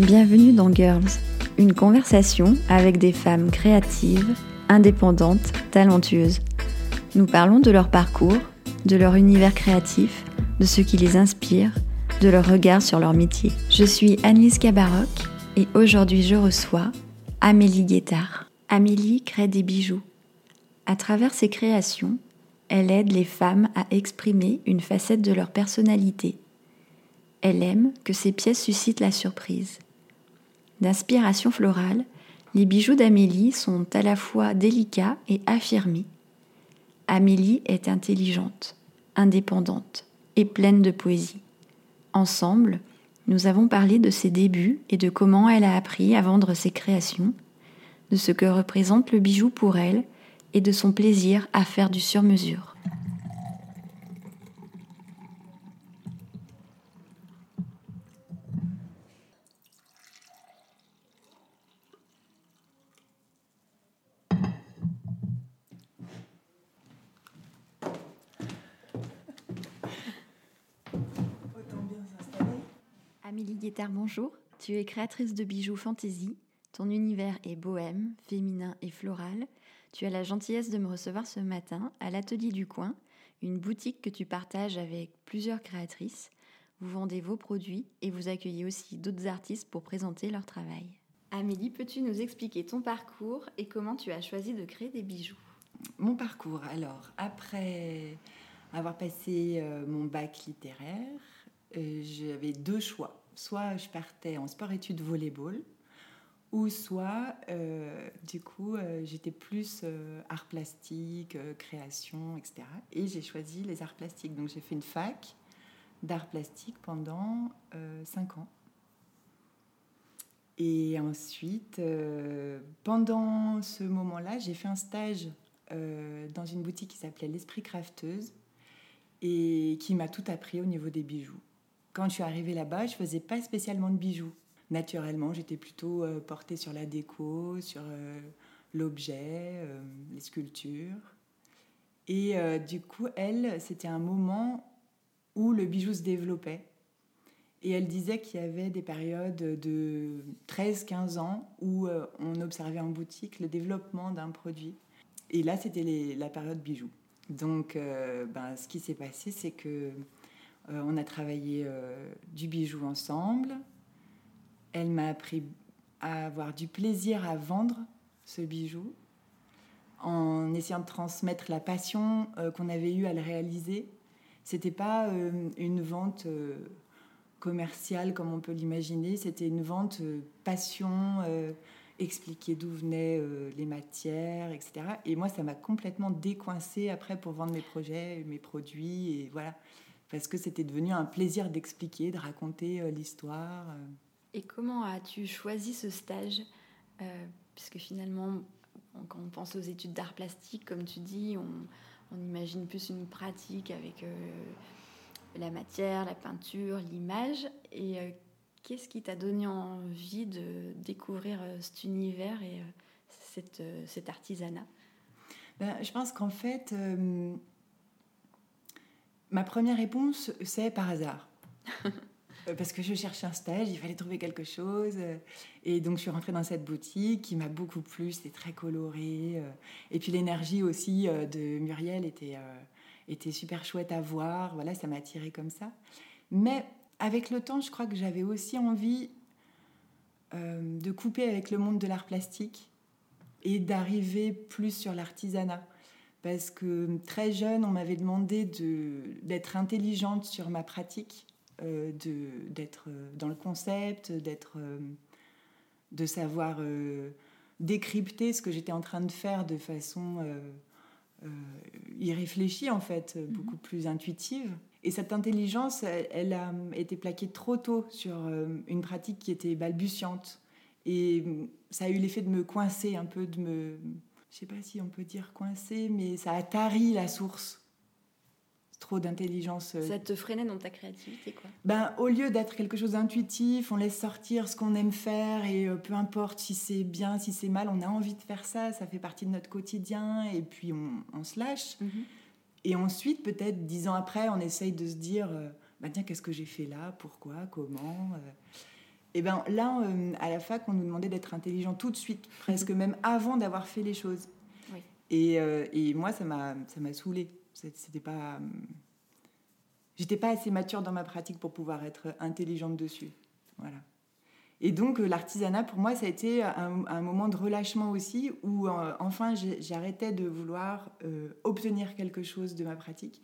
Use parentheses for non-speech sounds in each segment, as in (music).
Bienvenue dans Girls, une conversation avec des femmes créatives, indépendantes, talentueuses. Nous parlons de leur parcours, de leur univers créatif, de ce qui les inspire, de leur regard sur leur métier. Je suis Annelise Cabaroc et aujourd'hui je reçois Amélie Guettard. Amélie crée des bijoux. À travers ses créations, elle aide les femmes à exprimer une facette de leur personnalité. Elle aime que ses pièces suscitent la surprise. D'inspiration florale, les bijoux d'Amélie sont à la fois délicats et affirmés. Amélie est intelligente, indépendante et pleine de poésie. Ensemble, nous avons parlé de ses débuts et de comment elle a appris à vendre ses créations, de ce que représente le bijou pour elle et de son plaisir à faire du sur-mesure. Amélie Guettard, bonjour. Tu es créatrice de bijoux fantasy. Ton univers est bohème, féminin et floral. Tu as la gentillesse de me recevoir ce matin à l'Atelier du Coin, une boutique que tu partages avec plusieurs créatrices. Vous vendez vos produits et vous accueillez aussi d'autres artistes pour présenter leur travail. Amélie, peux-tu nous expliquer ton parcours et comment tu as choisi de créer des bijoux? Mon parcours, alors, après avoir passé euh, mon bac littéraire, euh, j'avais deux choix soit je partais en sport-études volleyball, ou soit, euh, du coup, euh, j'étais plus euh, art plastique, création, etc. Et j'ai choisi les arts plastiques. Donc j'ai fait une fac d'art plastique pendant cinq ans. Et ensuite, pendant ce moment-là, j'ai fait un stage dans une boutique qui s'appelait l'Esprit Crafteuse et qui m'a tout appris au niveau des bijoux. Quand je suis arrivée là-bas, je faisais pas spécialement de bijoux. Naturellement, j'étais plutôt euh, portée sur la déco, sur euh, l'objet, euh, les sculptures. Et du coup, elle, c'était un moment où le bijou se développait. Et elle disait qu'il y avait des périodes de 13-15 ans où on observait en boutique le développement d'un produit. Et là, c'était la période bijou. Donc, ben, ce qui s'est passé, c'est que euh, on a travaillé euh, du bijou ensemble. Elle m'a appris à avoir du plaisir à vendre ce bijou en essayant de transmettre la passion euh, qu'on avait eue à le réaliser. C'était pas une vente commerciale comme on peut l'imaginer, c'était une vente passion, expliquer d'où venaient les matières, etc. Et moi, ça m'a complètement décoincé après pour vendre mes projets, mes produits, et voilà parce que c'était devenu un plaisir d'expliquer, de raconter euh, l'histoire. Euh. Et comment as-tu choisi ce stage? Euh, Puisque finalement, quand on pense aux études d'art plastique, comme tu dis, on, imagine plus une pratique avec la matière, la peinture, l'image. Et qu'est-ce qui t'a donné envie de découvrir cet univers et cette, cet artisanat? Ben, Je pense qu'en fait, Ma première réponse, c'est par hasard. (laughs) Euh, parce que je cherchais un stage, il fallait trouver quelque chose. Euh, et donc, je suis rentrée dans cette boutique qui m'a beaucoup plu. C'était très coloré. Euh, et puis, l'énergie aussi de Muriel était, était super chouette à voir. Voilà, ça m'a attirée comme ça. Mais avec le temps, je crois que j'avais aussi envie de couper avec le monde de l'art plastique et d'arriver plus sur l'artisanat parce que très jeune, on m'avait demandé d'être intelligente sur ma pratique, euh, d'être euh, dans le concept, d'être, euh, de savoir euh, décrypter ce que j'étais en train de faire de façon irréfléchie, en fait, mhm. beaucoup plus intuitive. Et cette intelligence, elle, elle, a été plaquée trop tôt sur une pratique qui était balbutiante. Et ça a eu l'effet de me coincer un peu, de me je sais pas si on peut dire coincé, mais ça a tari la source. Trop d'intelligence. Euh. Ça te freinait dans ta créativité, quoi. Ben, au lieu d'être quelque chose d'intuitif, on laisse sortir ce qu'on aime faire et euh, peu importe si c'est bien, si c'est mal, on a envie de faire ça, ça fait partie de notre quotidien et puis on, se lâche. Mhm. Et ensuite, peut-être dix ans après, on essaye de se dire, ben, tiens, qu'est-ce que j'ai fait là, pourquoi, comment? Et bien là, euh, à la fac, on nous demandait d'être intelligent tout de suite, presque même avant d'avoir fait les choses. Et, euh, et, moi, ça m'a saoulée. C'était pas. J'étais pas assez mature dans ma pratique pour pouvoir être intelligente dessus. Voilà. Et donc, euh, l'artisanat, pour moi, ça a été un, moment de relâchement aussi, où enfin, j'arrêtais de vouloir obtenir quelque chose de ma pratique.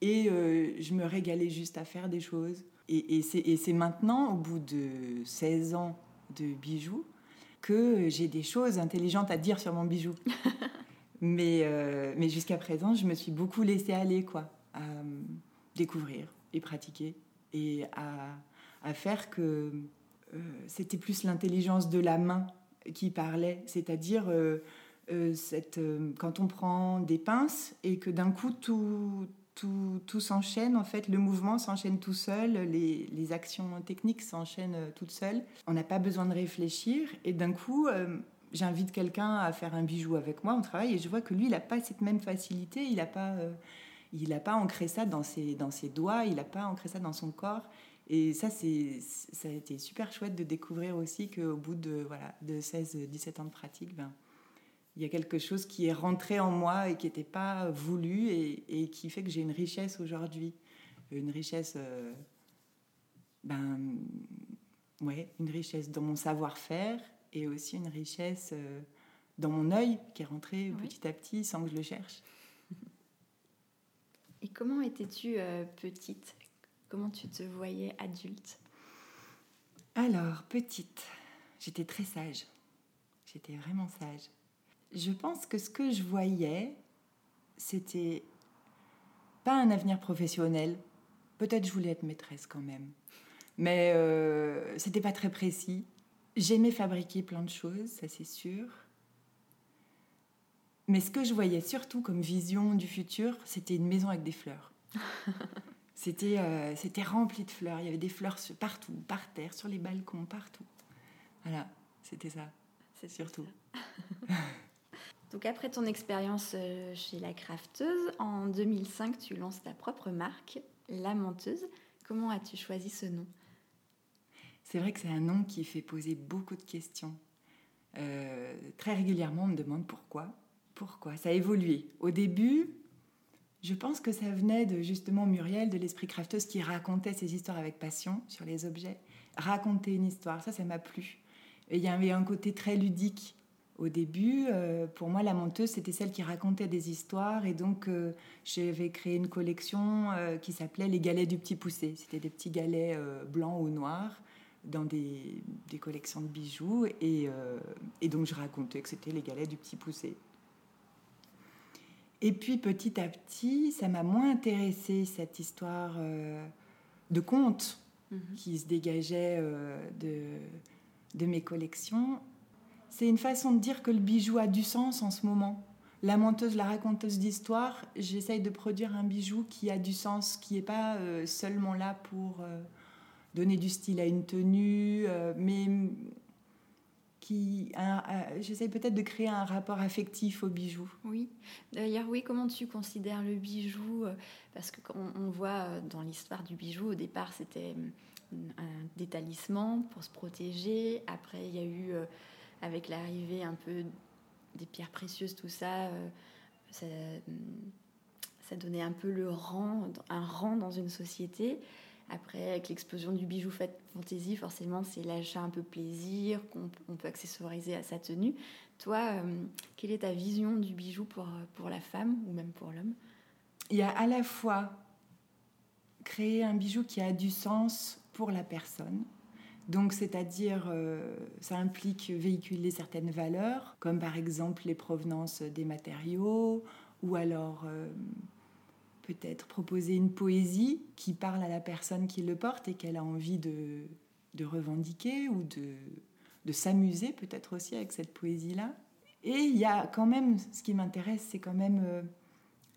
Et je me régalais juste à faire des choses et, c'est maintenant, au bout de 16 ans de bijoux, que j'ai des choses intelligentes à dire sur mon bijou. (laughs) mais euh, mais jusqu'à présent, je me suis beaucoup laissée aller, quoi, à découvrir et pratiquer et à, à faire que euh, c'était plus l'intelligence de la main qui parlait, c'est-à-dire euh, cette, quand on prend des pinces et que d'un coup tout tout, s'enchaîne, en fait, le mouvement s'enchaîne tout seul, les, actions techniques s'enchaînent euh, toutes seules. On n'a pas besoin de réfléchir et d'un coup, euh, j'invite quelqu'un à faire un bijou avec moi, on travaille et je vois que lui, il n'a pas cette même facilité, il n'a pas, euh, il pas ancré ça dans ses, dans ses doigts, il n'a pas ancré ça dans son corps. Et ça, c'est, ça a été super chouette de découvrir aussi qu'au bout de, voilà, de 16-17 ans de pratique, ben, il y a quelque chose qui est rentré en moi et qui n'était pas voulu et, qui fait que j'ai une richesse aujourd'hui. Une richesse, euh, ben, ouais, une richesse dans mon savoir-faire et aussi une richesse euh, dans mon œil qui est rentré petit à petit sans que je le cherche. (laughs) Et comment étais-tu euh, petite? Comment tu te voyais adulte? Alors, petite, j'étais très sage. J'étais vraiment sage je pense que ce que je voyais, c'était pas un avenir professionnel. Peut-être je voulais être maîtresse quand même. Mais euh, c'était pas très précis. J'aimais fabriquer plein de choses, ça c'est sûr. Mais ce que je voyais surtout comme vision du futur, c'était une maison avec des fleurs. (laughs) c'était, euh, c'était rempli de fleurs. Il y avait des fleurs partout, par terre, sur les balcons, partout. Voilà, c'était ça. C'est surtout. (laughs) Après ton expérience euh, chez la crafteuse, en 2005, tu lances ta propre marque, La Menteuse. Comment as-tu choisi ce nom? C'est vrai que c'est un nom qui fait poser beaucoup de questions. Euh, très régulièrement, on me demande pourquoi. Pourquoi? Ça a évolué. Au début, je pense que ça venait de justement Muriel, de l'esprit crafteuse, qui racontait ses histoires avec passion sur les objets. Raconter une histoire, ça, ça m'a plu. Et il y avait un côté très ludique au début, euh, pour moi, la menteuse, c'était celle qui racontait des histoires. Et donc, euh, j'avais créé une collection euh, qui s'appelait Les galets du petit poussé. C'était des petits galets blancs ou noirs dans des, collections de bijoux. Et, et, donc, je racontais que c'était les galets du petit poussé. Et puis, petit à petit, ça m'a moins intéressé cette histoire de conte mhm. qui se dégageait de, de mes collections c'est une façon de dire que le bijou a du sens en ce moment. La menteuse, la raconteuse d'histoire, j'essaye de produire un bijou qui a du sens, qui n'est pas euh, seulement là pour euh, donner du style à une tenue, euh, mais qui j'essaye peut-être de créer un rapport affectif au bijou. Oui. D'ailleurs, oui, comment tu considères le bijou Parce qu'on on voit dans l'histoire du bijou, au départ, c'était un, des talismans pour se protéger. Après, il y a eu avec l'arrivée un peu des pierres précieuses, tout ça, euh, ça, donnait un peu le rang, un rang dans une société. Après, avec l'explosion du bijou fantasy, forcément, c'est l'achat un peu plaisir qu'on peut accessoiriser à sa tenue. Toi, euh, quelle est ta vision du bijou pour, pour la femme ou même pour l'homme? Il y a à la fois créer un bijou qui a du sens pour la personne, donc, c'est-à-dire, euh, ça implique véhiculer certaines valeurs, comme par exemple les provenances des matériaux, ou alors euh, peut-être proposer une poésie qui parle à la personne qui le porte et qu'elle a envie de, revendiquer ou de, s'amuser peut-être aussi avec cette poésie-là. Et il y a quand même, ce qui m'intéresse, c'est quand même euh,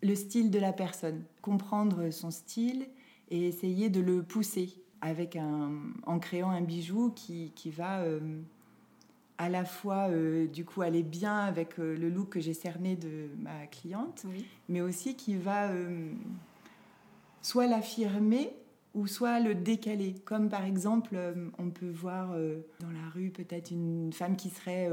le style de la personne, comprendre son style et essayer de le pousser avec un, en créant un bijou qui, qui va euh, à la fois euh, du coup aller bien avec euh, le look que j'ai cerné de ma cliente, mais aussi qui va soit l'affirmer, ou soit le décaler. Comme par exemple, on peut voir dans la rue peut-être une femme qui serait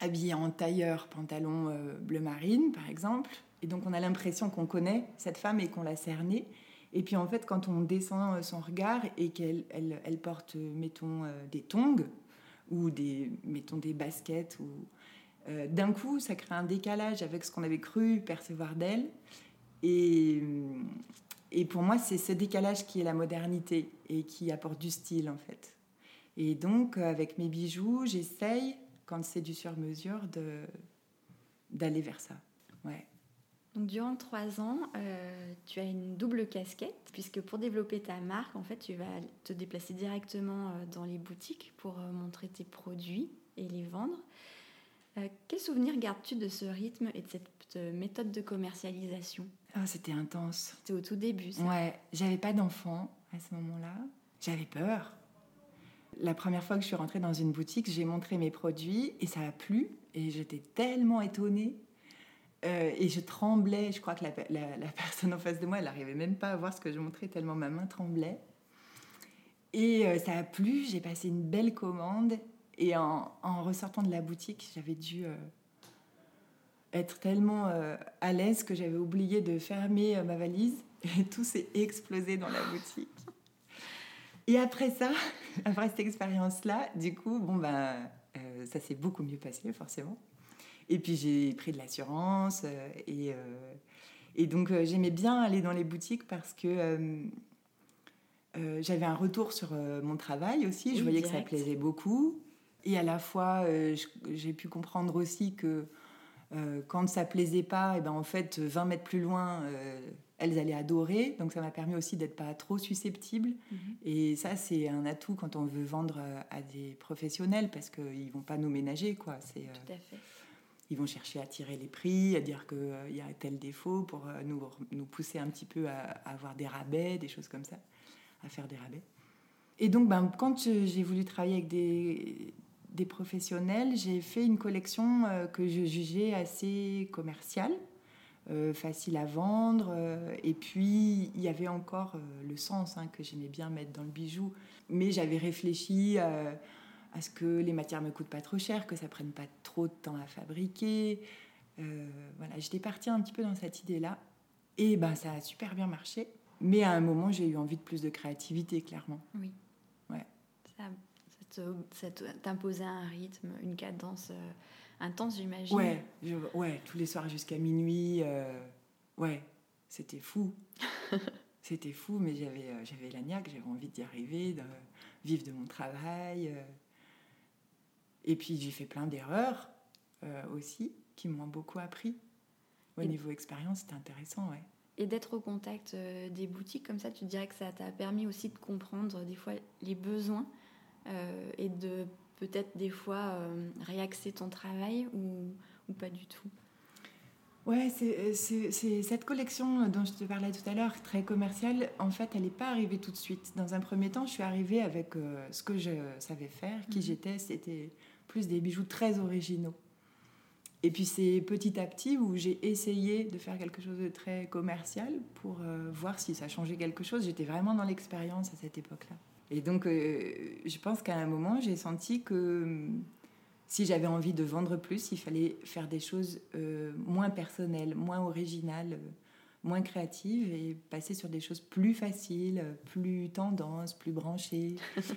habillée en tailleur, pantalon bleu marine par exemple. Et donc on a l'impression qu'on connaît cette femme et qu'on l'a cernée. Et puis en fait, quand on descend son regard et qu'elle elle, porte, mettons, des tongs ou des, mettons, des baskets ou euh, d'un coup, ça crée un décalage avec ce qu'on avait cru percevoir d'elle. Et, et pour moi, c'est ce décalage qui est la modernité et qui apporte du style, en fait. Et donc, avec mes bijoux, j'essaye, quand c'est du sur-mesure, d'aller vers ça. Ouais. Donc, durant trois ans, euh, tu as une double casquette, puisque pour développer ta marque, en fait, tu vas te déplacer directement euh, dans les boutiques pour montrer tes produits et les vendre. Euh, quel souvenir gardes-tu de ce rythme et de cette euh, méthode de commercialisation? Ah, C'était intense. C'était au tout début. Ça. Ouais, j'avais pas d'enfant à ce moment-là. J'avais peur. La première fois que je suis rentrée dans une boutique, j'ai montré mes produits et ça a plu. Et j'étais tellement étonnée. Euh, et je tremblais. Je crois que la, (laughs) personne en face de moi, elle n'arrivait même pas à voir ce que je montrais tellement ma main tremblait. Et ça a plu. J'ai passé une belle commande. Et en, ressortant de la boutique, j'avais dû euh, être tellement euh, à l'aise que j'avais oublié de fermer euh, ma valise et (laughs) tout s'est explosé dans la boutique. Et après ça, (laughs) après cette expérience-là, du coup, bon ben, ça s'est beaucoup mieux passé forcément. Et puis j'ai pris de l'assurance et, et donc j'aimais bien aller dans les boutiques parce que j'avais un retour sur mon travail aussi. Je voyais que ça plaisait beaucoup. Et à la fois, euh, j'ai pu comprendre aussi que euh, quand ça plaisait pas, et eh ben en fait, 20 mètres plus loin, euh, elles allaient adorer. Donc ça m'a permis aussi d'être pas trop susceptible. Mhm. Et ça, c'est un atout quand on veut vendre à des professionnels parce qu'ils vont pas nous ménager, quoi. C'est, Tout à fait. Ils vont chercher à tirer les prix, à dire qu'il y a tel défaut pour nous, nous pousser un petit peu à, avoir des rabais, des choses comme ça, à faire des rabais. Et donc, ben, quand j'ai voulu travailler avec des, professionnels, j'ai fait une collection euh, que je jugeais assez commerciale, euh, facile à vendre. Euh, et puis, il y avait encore le sens hein, que j'aimais bien mettre dans le bijou. Mais j'avais réfléchi à ce que les matières ne me coûtent pas trop cher, que ça prenne pas trop de temps à fabriquer. voilà, j'étais partie un petit peu dans cette idée-là. Et ben, ça a super bien marché. Mais à un moment, j'ai eu envie de plus de créativité, clairement. Oui. Ouais. Ça ça t'imposait un rythme, une cadence euh, intense, j'imagine. Ouais, ouais, tous les soirs jusqu'à minuit. Euh, ouais, c'était fou. (laughs) c'était fou, mais j'avais, euh, j'avais la niaque, j'avais envie d'y arriver, de vivre de mon travail. Et puis j'ai fait plein d'erreurs aussi qui m'ont beaucoup appris. Au niveau expérience, c'était intéressant, ouais. Et d'être au contact des boutiques comme ça, tu dirais que ça t'a permis aussi de comprendre des fois les besoins euh, et de peut-être des fois euh, réaxer ton travail ou, ou pas du tout? Ouais, c'est cette collection dont je te parlais tout à l'heure, très commerciale, en fait, elle n'est pas arrivée tout de suite. Dans un premier temps, je suis arrivée avec euh, ce que je savais faire, qui mhm. j'étais, c'était plus des bijoux très originaux. Et puis c'est petit à petit où j'ai essayé de faire quelque chose de très commercial pour voir si ça changeait quelque chose. J'étais vraiment dans l'expérience à cette époque-là. Et donc, euh, je pense qu'à un moment, j'ai senti que hum, si j'avais envie de vendre plus, il fallait faire des choses euh, moins personnelles, moins originales, euh, moins créatives et passer sur des choses plus faciles, plus tendances, plus branchées. (laughs)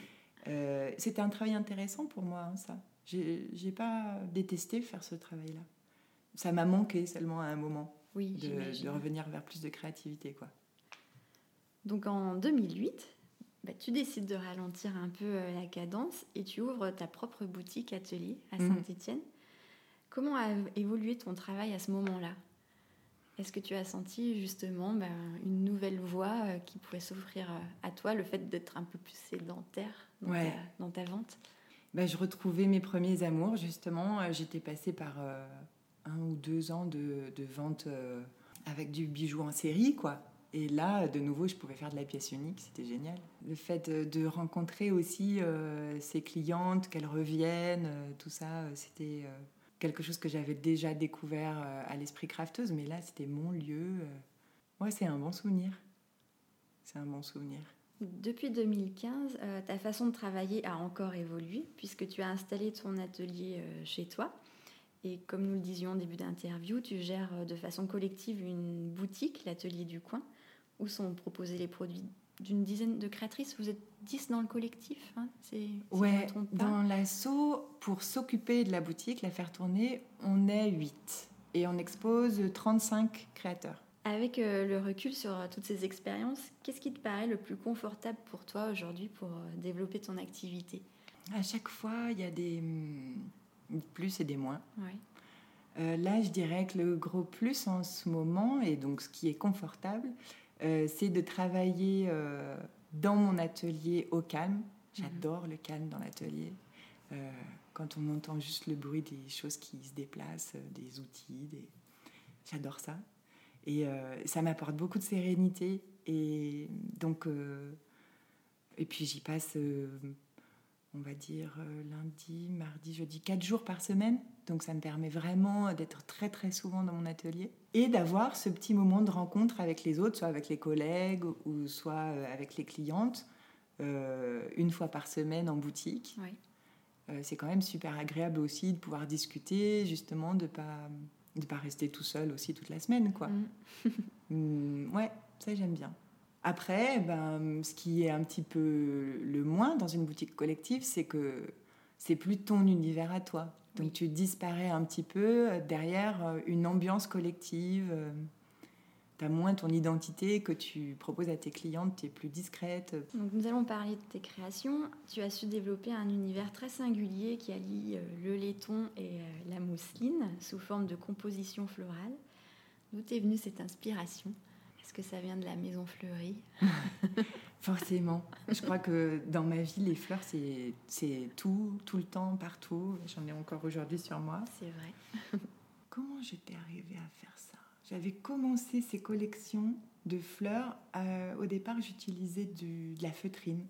C'était un travail intéressant pour moi, hein, ça. J'ai pas détesté faire ce travail-là. Ça m'a manqué seulement à un moment oui, de, de revenir vers plus de créativité. quoi. Donc en 2008, bah, tu décides de ralentir un peu euh, la cadence et tu ouvres ta propre boutique atelier à mhm. Saint-Étienne. Comment a évolué ton travail à ce moment-là? Est-ce que tu as senti justement bah, une nouvelle voie euh, qui pouvait s'offrir euh, à toi, le fait d'être un peu plus sédentaire dans, ta, vente? Bah, Je retrouvais mes premiers amours, justement. J'étais passée par un ou deux ans de, de vente avec du bijou en série, quoi. Et là, de nouveau, je pouvais faire de la pièce unique, c'était génial. Le fait de rencontrer aussi euh, ces clientes, qu'elles reviennent, euh, tout ça, euh, c'était quelque chose que j'avais déjà découvert à l'esprit crafteuse, mais là, c'était mon lieu. Ouais, c'est un bon souvenir. c'est un bon souvenir. Depuis 2015, euh, ta façon de travailler a encore évolué puisque tu as installé ton atelier euh, chez toi. Et comme nous le disions au début d'interview, tu gères euh, de façon collective une boutique, l'atelier du coin, où sont proposés les produits d'une dizaine de créatrices. Vous êtes 10 dans le collectif hein Ouais, dans l'assaut, pour s'occuper de la boutique, la faire tourner, on est 8. Et on expose 35 créateurs. Avec euh, le recul sur euh, toutes ces expériences, qu'est-ce qui te paraît le plus confortable pour toi aujourd'hui pour euh, développer ton activité? À chaque fois, il y a des mm, plus et des moins. là, je dirais que le gros plus en ce moment, et donc ce qui est confortable, c'est de travailler dans mon atelier au calme. J'adore le calme dans l'atelier. quand on entend juste le bruit des choses qui se déplacent, des outils, des... j'adore ça. Et euh, ça m'apporte beaucoup de sérénité. Et donc, euh, et puis j'y passe, euh, on va dire, lundi, mardi, jeudi, quatre jours par semaine. Donc ça me permet vraiment d'être très très souvent dans mon atelier et d'avoir ce petit moment de rencontre avec les autres, soit avec les collègues ou soit avec les clientes, une fois par semaine en boutique. c'est quand même super agréable aussi de pouvoir discuter, justement, de pas de pas rester tout seul aussi toute la semaine, quoi. Mm. (laughs) Mm, ouais, ça j'aime bien. Après, ben, ce qui est un petit peu le moins dans une boutique collective, c'est que c'est plus ton univers à toi. Donc tu disparais un petit peu derrière euh, une ambiance collective. Tu as moins ton identité que tu proposes à tes clientes, tu es plus discrète. Donc nous allons parler de tes créations. Tu as su développer un univers très singulier qui allie euh, le laiton et euh, la mousseline sous forme de composition florale. D'où est venue cette inspiration? Est-ce que ça vient de la maison fleurie? (laughs) Forcément. Je crois que dans ma vie, les fleurs, c'est tout, tout le temps, partout. J'en ai encore aujourd'hui sur moi. C'est vrai. (laughs) Comment j'étais arrivée à faire ça j'avais commencé ces collections de fleurs. Euh, au départ, j'utilisais de la feutrine.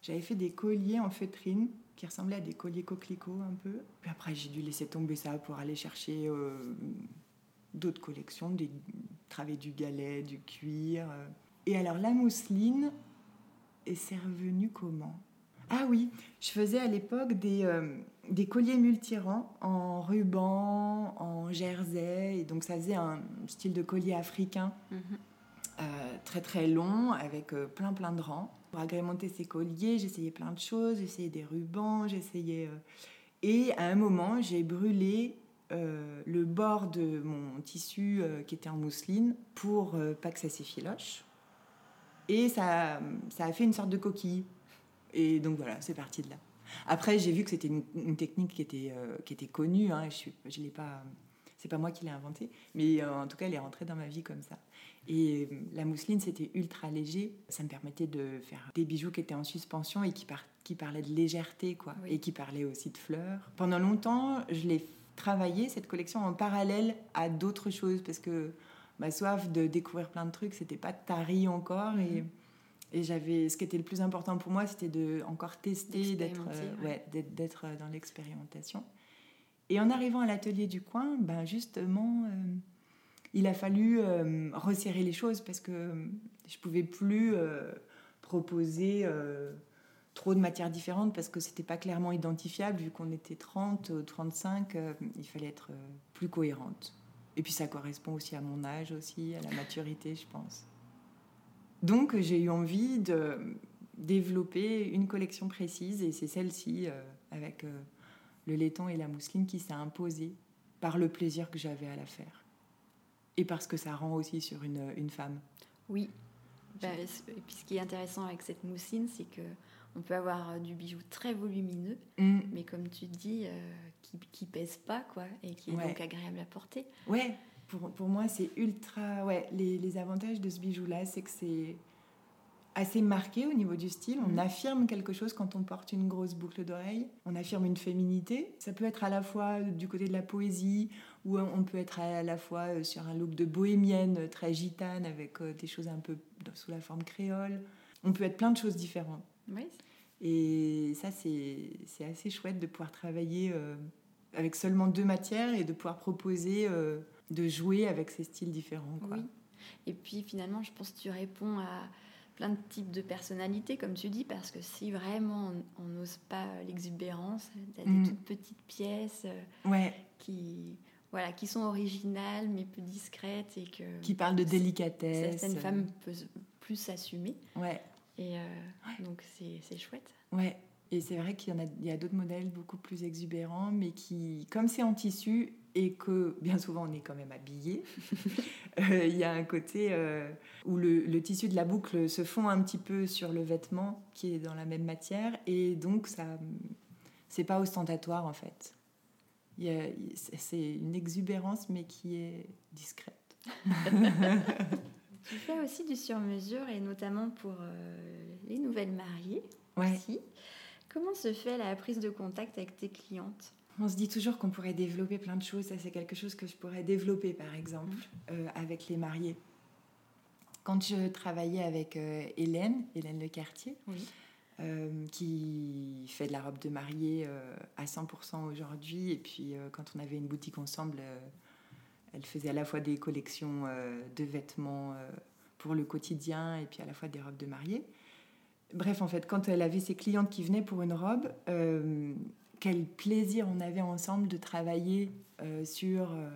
J'avais fait des colliers en feutrine qui ressemblaient à des colliers coquelicots un peu. Puis après, j'ai dû laisser tomber ça pour aller chercher euh, d'autres collections, des travées du galet, du cuir. Euh. Et alors, la mousseline, et c'est revenu comment? Ah oui, je faisais à l'époque des, des colliers multirans en ruban, en jersey. Et donc ça faisait un style de collier africain mhm. euh, très très long avec euh, plein plein de rangs. Pour agrémenter ces colliers, j'essayais plein de choses. J'essayais des rubans, j'essayais... Euh, et à un moment, j'ai brûlé le bord de mon tissu qui était en mousseline pour pas que ça s'effiloche. Et ça, ça a fait une sorte de coquille. Et donc voilà, c'est parti de là. Après, j'ai vu que c'était une, technique qui était, euh, qui était connue. Hein, je, je l'ai pas. C'est pas moi qui l'ai inventée, mais euh, en tout cas, elle est rentrée dans ma vie comme ça. Et euh, la mousseline, c'était ultra léger. Ça me permettait de faire des bijoux qui étaient en suspension et qui, qui parlaient de légèreté, quoi, et qui parlaient aussi de fleurs. Pendant longtemps, je l'ai travaillé cette collection en parallèle à d'autres choses parce que ma soif de découvrir plein de trucs, c'était pas tari encore et mhm. Et j'avais, ce qui était le plus important pour moi, c'était de encore tester, d'être, euh, ouais. d'être, dans l'expérimentation. Et en arrivant à l'atelier du coin, ben justement, euh, il a fallu euh, resserrer les choses parce que je pouvais plus proposer trop de matières différentes parce que c'était pas clairement identifiable vu qu'on était 30 ou 35 il fallait être plus cohérente et puis ça correspond aussi à mon âge aussi à la maturité je pense donc j'ai eu envie de développer une collection précise et c'est celle-ci euh, avec euh, le laiton et la mousseline qui s'est imposée par le plaisir que j'avais à la faire et parce que ça rend aussi sur une, une femme. Oui. Bah, et puis ce qui est intéressant avec cette mousseline, c'est que on peut avoir euh, du bijou très volumineux, mm. mais comme tu dis, qui, qui pèse pas quoi et qui est donc agréable à porter. Ouais pour, moi, c'est ultra. Ouais, les, avantages de ce bijou-là, c'est que c'est assez marqué au niveau du style. On mhm. affirme quelque chose quand on porte une grosse boucle d'oreille. On affirme une féminité. Ça peut être à la fois du côté de la poésie, ou on peut être à la fois euh, sur un look de bohémienne euh, très gitane avec euh, des choses un peu sous la forme créole. On peut être plein de choses différentes. Oui. Et ça, c'est assez chouette de pouvoir travailler avec seulement deux matières et de pouvoir proposer de jouer avec ces styles différents. Quoi. Oui. Et puis finalement, je pense que tu réponds à plein de types de personnalités, comme tu dis, parce que si vraiment on n'ose pas l'exubérance, tu as des Mm. toutes petites pièces euh, Ouais, qui, voilà, qui sont originales mais peu discrètes et que qui parle de délicatesse. certaines femmes peuvent plus s'assumer. Ouais, Et euh, donc c'est c'est chouette. ouais. Et c'est vrai qu'il y en a, il y a d'autres modèles beaucoup plus exubérants, mais qui, comme c'est en tissu et que bien souvent on est quand même habillé, (laughs) euh, il y a un côté euh, où le, le tissu de la boucle se fond un petit peu sur le vêtement qui est dans la même matière, et donc ça, c'est pas ostentatoire en fait. C'est- c'est une exubérance, mais qui est discrète. Tu fais aussi du sur-mesure et notamment pour euh, les nouvelles mariées Ouais. aussi. Comment se fait la prise de contact avec tes clientes? On se dit toujours qu'on pourrait développer plein de choses. Ça, c'est quelque chose que je pourrais développer, par exemple, euh, avec les mariés. Quand je travaillais avec euh, Hélène, Hélène Le Cartier, Oui. euh, qui fait de la robe de mariée à 100% aujourd'hui, et puis quand on avait une boutique ensemble, elle faisait à la fois des collections de vêtements pour le quotidien, et puis à la fois des robes de mariée. Bref, en fait, quand elle avait ses clientes qui venaient pour une robe, quel plaisir on avait ensemble de travailler euh, sur euh,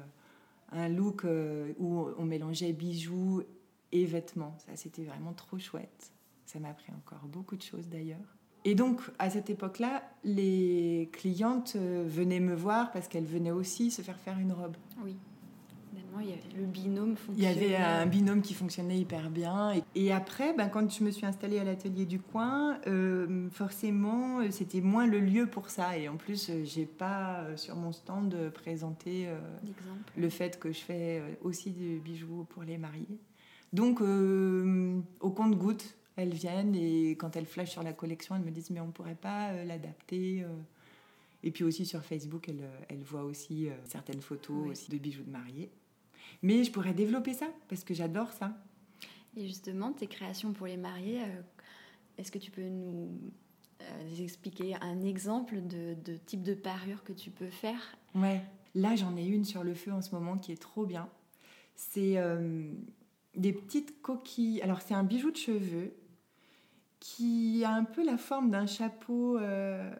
un look euh, où on mélangeait bijoux et vêtements. Ça, c'était vraiment trop chouette. Ça m'a appris encore beaucoup de choses d'ailleurs. Et donc, à cette époque-là, les clientes venaient me voir parce qu'elles venaient aussi se faire faire une robe. Oui. Il y avait le binôme Il y fonctionnait. avait un binôme qui fonctionnait hyper bien. Et, et après, ben, quand je me suis installée à l'atelier du coin, euh, forcément, euh, c'était moins le lieu pour ça. Et en plus, euh, j'ai pas sur mon stand présenté euh, le fait que je fais aussi des bijoux pour les mariés. Donc, euh, au compte-goutte, elles viennent et quand elles flashent sur la collection, elles me disent mais on pourrait pas euh, l'adapter. euh. Et puis aussi sur Facebook, elles, elles voient aussi euh, certaines photos Oui. aussi de bijoux de mariés. Mais je pourrais développer ça parce que j'adore ça. Et justement, tes créations pour les mariés, euh, est-ce que tu peux nous euh, expliquer un exemple de, de type de parure que tu peux faire? Ouais. Là, j'en ai une sur le feu en ce moment qui est trop bien. C'est euh, des petites coquilles. Alors, c'est un bijou de cheveux qui a un peu la forme d'un chapeau euh,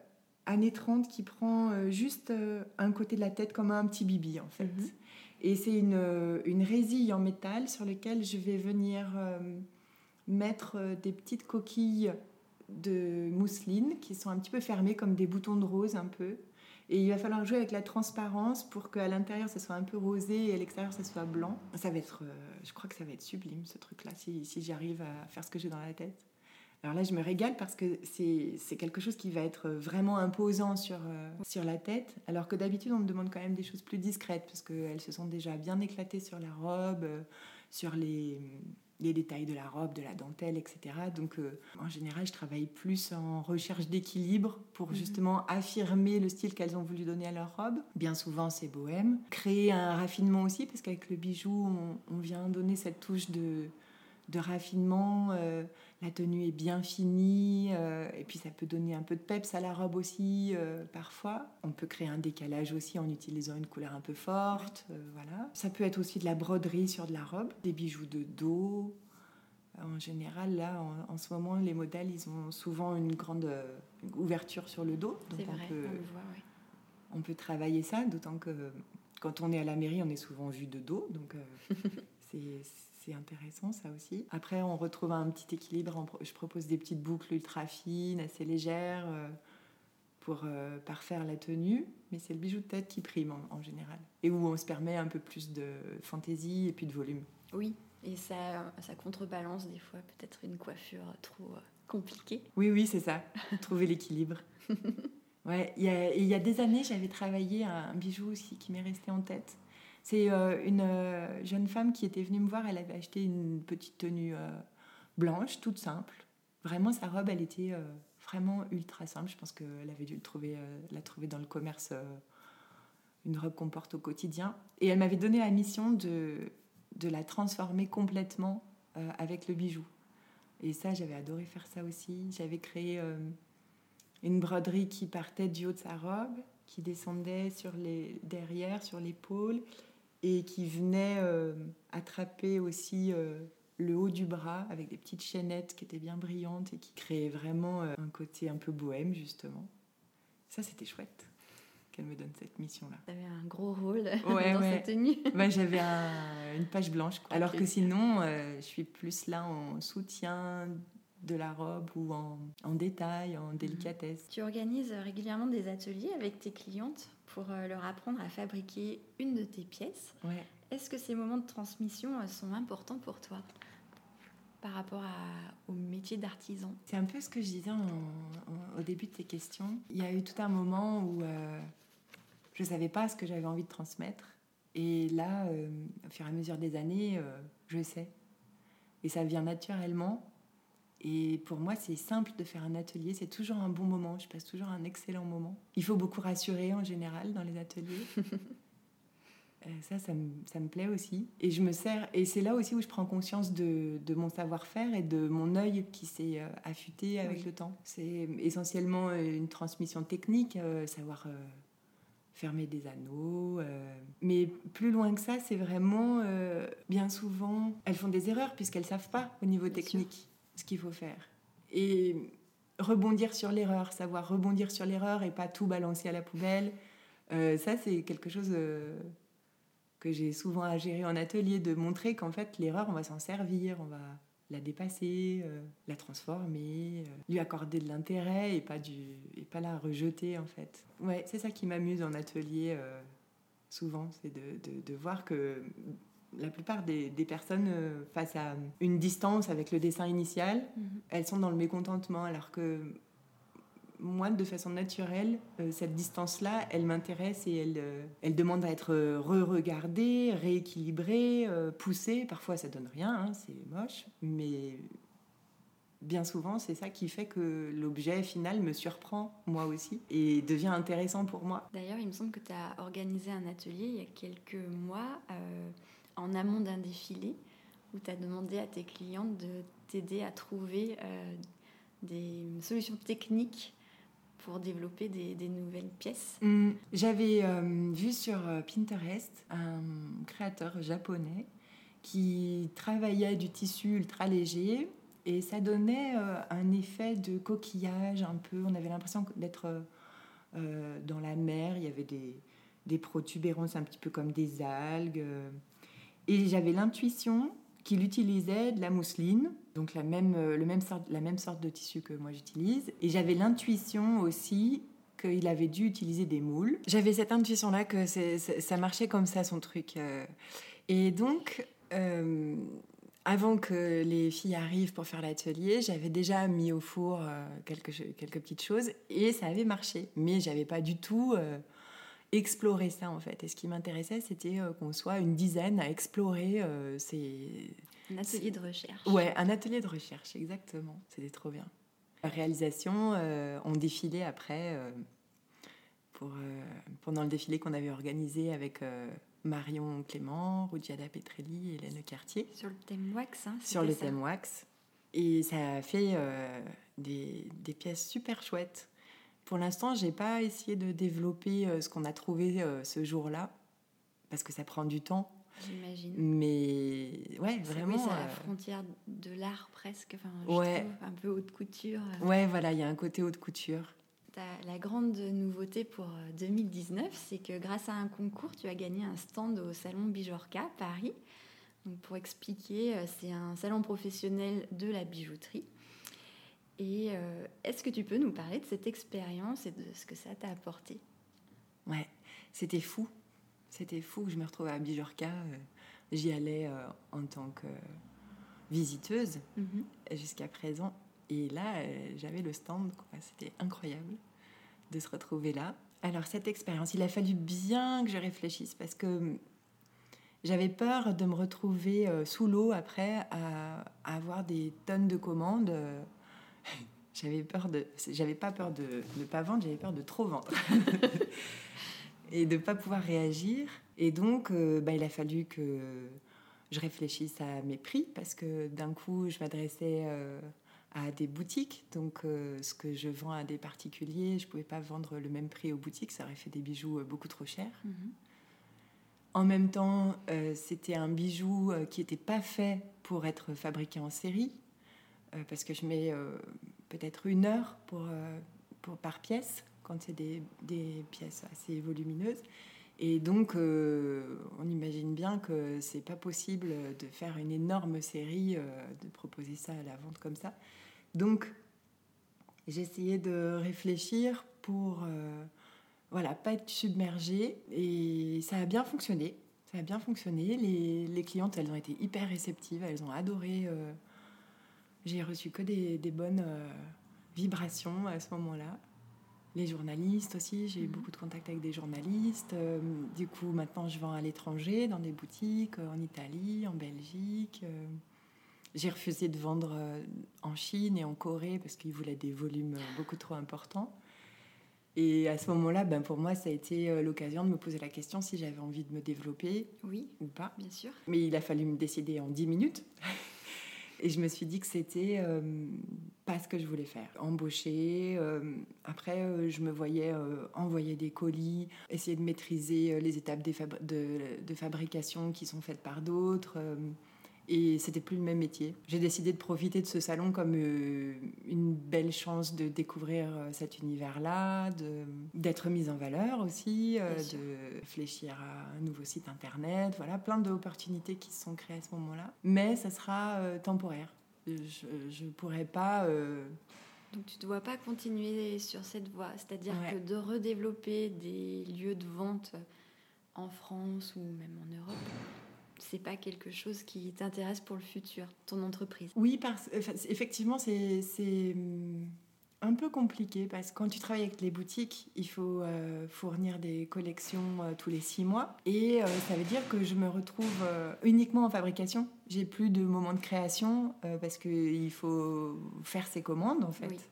années 30 qui prend euh, juste un côté de la tête comme un petit bibi, en fait. Mhm. Et c'est une, euh, une résille en métal sur laquelle je vais venir euh, mettre euh, des petites coquilles de mousseline qui sont un petit peu fermées comme des boutons de rose un peu. Et il va falloir jouer avec la transparence pour qu'à l'intérieur ça soit un peu rosé et à l'extérieur ça soit blanc. Ça va être, je crois que ça va être sublime ce truc-là si, si j'arrive à faire ce que j'ai dans la tête. Alors là, je me régale parce que c'est quelque chose qui va être vraiment imposant sur, euh, sur la tête, alors que d'habitude, on me demande quand même des choses plus discrètes parce qu'elles se sont déjà bien éclatées sur la robe, euh, sur les, les détails de la robe, de la dentelle, etc. Donc, euh, en général, je travaille plus en recherche d'équilibre pour Mhm. justement affirmer le style qu'elles ont voulu donner à leur robe. Bien souvent, c'est bohème. Créer un raffinement aussi, parce qu'avec le bijou, on, on vient donner cette touche de de raffinement, euh, la tenue est bien finie, euh, et puis ça peut donner un peu de peps à la robe aussi, euh, parfois. On peut créer un décalage aussi en utilisant une couleur un peu forte, voilà. Ça peut être aussi de la broderie sur de la robe, des bijoux de dos. En général, là, en, en ce moment, les modèles, ils ont souvent une grande ouverture sur le dos, donc on vrai, peut, on le voit, on peut travailler ça, d'autant que quand on est à la mairie, on est souvent vu de dos, donc (laughs) c'est c'est intéressant ça aussi. Après, on retrouve un petit équilibre. Je propose des petites boucles ultra fines, assez légères, euh, pour euh, parfaire la tenue, mais c'est le bijou de tête qui prime en, en général, et où on se permet un peu plus de fantaisie et puis de volume. Oui, et ça, ça contrebalance des fois peut-être une coiffure trop euh, compliquée. Oui, oui, c'est ça. (laughs) Trouver l'équilibre. (laughs) Ouais, il y y a des années, j'avais travaillé un bijou aussi qui m'est resté en tête. C'est euh, une euh, jeune femme qui était venue me voir. Elle avait acheté une petite tenue euh, blanche, toute simple. Vraiment, sa robe, elle était vraiment ultra simple. Je pense qu'elle avait dû la trouver dans le commerce, une robe qu'on porte au quotidien. Et elle m'avait donné la mission de, la transformer complètement avec le bijou. Et ça, j'avais adoré faire ça aussi. J'avais créé une broderie qui partait du haut de sa robe, qui descendait sur les derrière, sur l'épaule, et qui venait euh, attraper aussi euh, le haut du bras avec des petites chaînettes qui étaient bien brillantes et qui créaient vraiment euh, un côté un peu bohème, justement. Ça, c'était chouette qu'elle me donne cette mission-là. Tu avais un gros rôle (laughs) dans cette tenue. bah, J'avais une page blanche. Alors que sinon, je suis plus là en soutien de la robe ou en, en détail, en mhm. délicatesse. Tu organises régulièrement des ateliers avec tes clientes? Pour euh, leur apprendre à fabriquer une de tes pièces. Ouais. Est-ce que ces moments de transmission sont importants pour toi par rapport au métier d'artisan? C'est un peu ce que je disais au début de tes questions. Il y a eu tout un moment où euh, je ne savais pas ce que j'avais envie de transmettre. Et là, euh, au fur et à mesure des années, euh, je sais. Et ça vient naturellement. Et pour moi, c'est simple de faire un atelier. C'est toujours un bon moment. Je passe toujours un excellent moment. Il faut beaucoup rassurer en général dans les ateliers. (laughs) Euh, ça, ça me, ça me, plaît aussi. Et je me sers, et c'est là aussi où je prends conscience de, de mon savoir-faire et de mon œil qui s'est euh, affûté avec le temps. C'est essentiellement une transmission technique, euh, savoir fermer des anneaux. Mais plus loin que ça, c'est vraiment, bien souvent, elles font des erreurs puisqu'elles savent pas au niveau technique ce qu'il faut faire. Et rebondir sur l'erreur, savoir rebondir sur l'erreur et pas tout balancer à la poubelle. ça, c'est quelque chose que j'ai souvent à gérer en atelier, de montrer qu'en fait l'erreur, on va s'en servir, on va la dépasser, euh, la transformer, euh, lui accorder de l'intérêt et pas du et pas la rejeter en fait. Ouais, c'est ça qui m'amuse en atelier euh, souvent, c'est de, de, voir que la plupart des, des personnes face à une distance avec le dessin initial, mhm. elles sont dans le mécontentement alors que moi, de façon naturelle, euh, cette distance-là, elle m'intéresse et elle, euh, elle demande à être re-regardée, rééquilibrée, euh, poussée. Parfois, ça donne rien, hein, c'est moche, mais bien souvent, c'est ça qui fait que l'objet final me surprend, moi aussi, et devient intéressant pour moi. D'ailleurs, il me semble que tu as organisé un atelier il y a quelques mois en amont d'un défilé où tu as demandé à tes clientes de t'aider à trouver des solutions techniques pour développer des, nouvelles pièces mm. J'avais euh, vu sur euh, Pinterest un créateur japonais qui travaillait du tissu ultra léger et ça donnait euh, un effet de coquillage un peu. On avait l'impression d'être dans la mer. Il y avait des, des protubérances un petit peu comme des algues. Et j'avais l'intuition qu'il utilisait de la mousseline, donc la même, euh, le même sorte, la même sorte de tissu que moi j'utilise. Et j'avais l'intuition aussi qu'il avait dû utiliser des moules. J'avais cette intuition-là que ça marchait comme ça son truc. Euh. Et donc, euh, avant que les filles arrivent pour faire l'atelier, j'avais déjà mis au four quelques, quelques petites choses et ça avait marché. Mais j'avais pas du tout explorer ça en fait. Et ce qui m'intéressait, c'était euh, qu'on soit une dizaine à explorer euh, ces... Un atelier de recherche. Ouais, un atelier de recherche, exactement. C'était trop bien. La réalisation, euh, on défilait après, pour, pendant le défilé qu'on avait organisé avec Marion Clément, Rudiada Petrelli et Hélène Cartier. Sur le thème wax, hein, Sur le thème wax. Et ça a fait des, des pièces super chouettes. Pour l'instant, j'ai pas essayé de développer euh, ce qu'on a trouvé euh, ce jour-là, parce que ça prend du temps. J'imagine. Mais ouais, vraiment. c'est la euh, frontière de l'art presque. Enfin, ouais. un peu haute couture. Ouais, voilà, il y a un côté haute couture. La grande nouveauté pour 2019, c'est que grâce à un concours, tu as gagné un stand au Salon Bijorca, Paris. Donc pour expliquer, c'est un salon professionnel de la bijouterie. Et euh, est-ce que tu peux nous parler de cette expérience et de ce que ça t'a apporté? Ouais, c'était fou. C'était fou. Je me retrouvais à Bijorca. Euh, j'y allais euh, en tant que visiteuse mhm. jusqu'à présent. Et là, j'avais le stand. C'était incroyable de se retrouver là. Alors cette expérience, il a fallu bien que je réfléchisse parce que j'avais peur de me retrouver sous l'eau après à, avoir des tonnes de commandes (laughs) j'avais peur de, j'avais pas peur de ne pas vendre, j'avais peur de trop vendre (laughs) et de pas pouvoir réagir. Et donc, euh, bah, il a fallu que je réfléchisse à mes prix parce que d'un coup, je m'adressais euh, à des boutiques. Donc, euh, ce que je vends à des particuliers, je pouvais pas vendre le même prix aux boutiques, ça aurait fait des bijoux beaucoup trop chers. Mhm. En même temps, euh, c'était un bijou euh, qui n'était pas fait pour être fabriqué en série, euh, parce que je mets peut-être une heure pour, pour, par pièce, quand c'est des, des, pièces assez volumineuses. Et donc, on imagine bien que c'est pas possible de faire une énorme série, de proposer ça à la vente comme ça. Donc, j'ai essayé de réfléchir pour voilà, pas être submergée. Et ça a bien fonctionné. Ça a bien fonctionné. Les, les clientes, elles ont été hyper réceptives. Elles ont adoré. Euh, j'ai reçu que des, des bonnes euh, vibrations à ce moment-là. Les journalistes aussi, j'ai eu mhm. beaucoup de contacts avec des journalistes. Euh, du coup, maintenant, je vends à l'étranger, dans des boutiques, en Italie, en Belgique. j'ai refusé de vendre en Chine et en Corée parce qu'ils voulaient des volumes beaucoup trop importants. Et à ce moment-là, ben pour moi, ça a été euh, l'occasion de me poser la question si j'avais envie de me développer oui, ou pas. Bien sûr. Mais il a fallu me décider en 10 minutes. (laughs) Et je me suis dit que c'était euh, pas ce que je voulais faire. Embaucher. Euh, après, je me voyais envoyer des colis, essayer de maîtriser les étapes de, fabrication qui sont faites par d'autres. Et c'était plus le même métier. J'ai décidé de profiter de ce salon comme euh, une belle chance de découvrir euh, cet univers-là, d'être mise en valeur aussi, euh, de réfléchir à un nouveau site internet. Voilà, plein d'opportunités qui se sont créées à ce moment-là. Mais ça sera temporaire. Je ne pourrais pas. Donc tu ne dois pas continuer sur cette voie, c'est-à-dire que de redévelopper des lieux de vente en France ou même c'est pas quelque chose qui t'intéresse pour le futur, ton entreprise Oui, parce, effectivement, c'est hum, un peu compliqué parce que quand tu travailles avec les boutiques, il faut euh, fournir des collections euh, tous les six mois et euh, ça veut dire que je me retrouve uniquement en fabrication. J'ai plus de moments de création parce qu'il faut faire ses commandes en fait.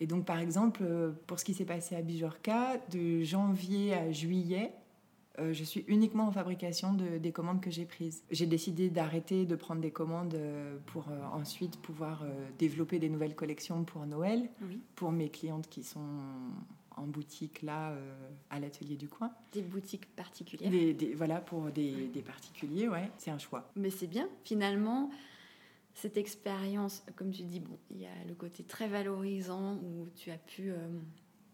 Et donc, par exemple, pour ce qui s'est passé à Bijorka, de janvier à juillet, euh, je suis uniquement en fabrication de, des commandes que j'ai prises. J'ai décidé d'arrêter de prendre des commandes euh, pour euh, ensuite pouvoir développer des nouvelles collections pour Noël, pour mes clientes qui sont en boutique là à l'atelier du coin. Des boutiques particulières. Des, voilà, pour des, des particuliers, ouais, c'est un choix. Mais c'est bien, finalement cette expérience, comme tu dis, bon, il y a le côté très valorisant où tu as pu